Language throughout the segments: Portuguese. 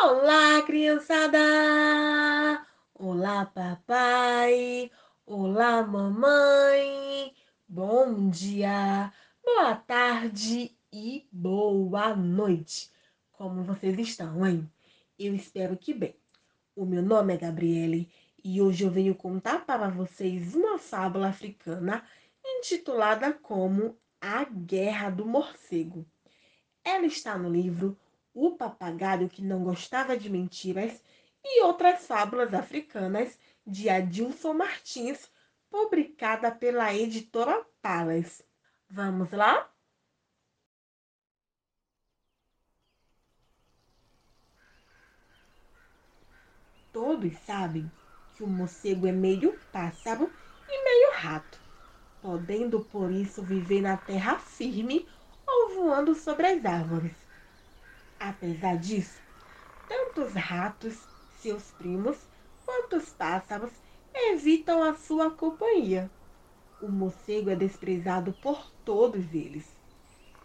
Olá, criançada! Olá, papai! Olá, mamãe! Bom dia, boa tarde e boa noite! Como vocês estão, hein? Eu espero que bem. O meu nome é Gabriele e hoje eu venho contar para vocês uma fábula africana intitulada como A Guerra do Morcego. Ela está no livro O Papagaio que Não Gostava de Mentiras e outras fábulas africanas de Adilson Martins, publicada pela editora Palas. Vamos lá? Todos sabem que o morcego é meio pássaro e meio rato, podendo por isso viver na terra firme ou voando sobre as árvores. Apesar disso, tanto os ratos, seus primos, quanto os pássaros evitam a sua companhia. O morcego é desprezado por todos eles.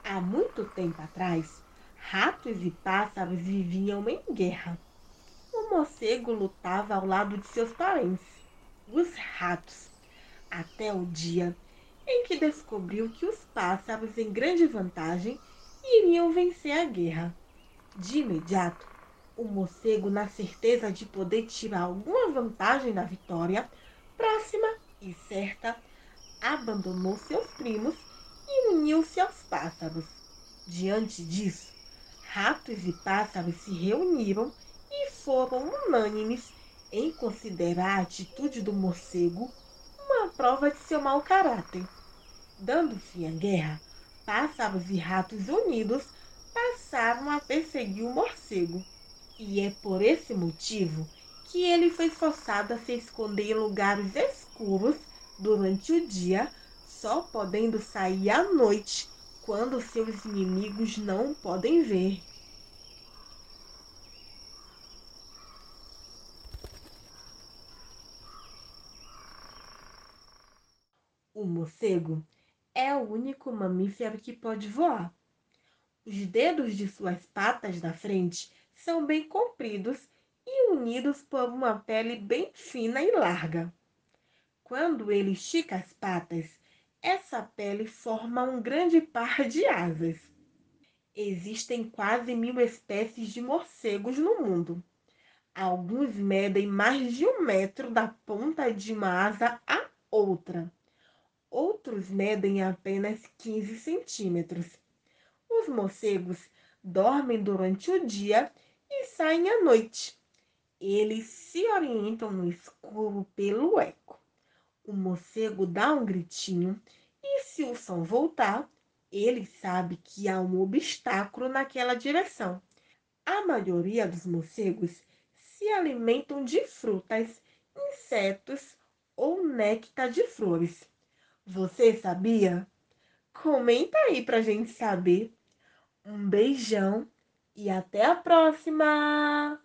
Há muito tempo atrás, ratos e pássaros viviam em guerra. O morcego lutava ao lado de seus parentes, os ratos, até o dia em que descobriu que os pássaros, em grande vantagem, iriam vencer a guerra. De imediato, o morcego, na certeza de poder tirar alguma vantagem da vitória, próxima e certa, abandonou seus primos e uniu-se aos pássaros. Diante disso, ratos e pássaros se reuniram e foram unânimes em considerar a atitude do morcego uma prova de seu mau caráter. Dando fim à guerra, pássaros e ratos unidos passaram a perseguir o morcego. E é por esse motivo que ele foi forçado a se esconder em lugares escuros durante o dia, só podendo sair à noite, quando seus inimigos não podem ver. O morcego é o único mamífero que pode voar. Os dedos de suas patas da frente são bem compridos e unidos por uma pele bem fina e larga. Quando ele estica as patas, essa pele forma um grande par de asas. Existem quase mil espécies de morcegos no mundo. Alguns medem mais de um metro da ponta de uma asa à outra outros medem apenas 15 centímetros. Os morcegos dormem durante o dia e saem à noite. Eles se orientam no escuro pelo eco. O morcego dá um gritinho e, se o som voltar, ele sabe que há um obstáculo naquela direção. A maioria dos morcegos se alimentam de frutas, insetos ou néctar de flores. Você sabia? Comenta aí pra gente saber. Um beijão e até a próxima!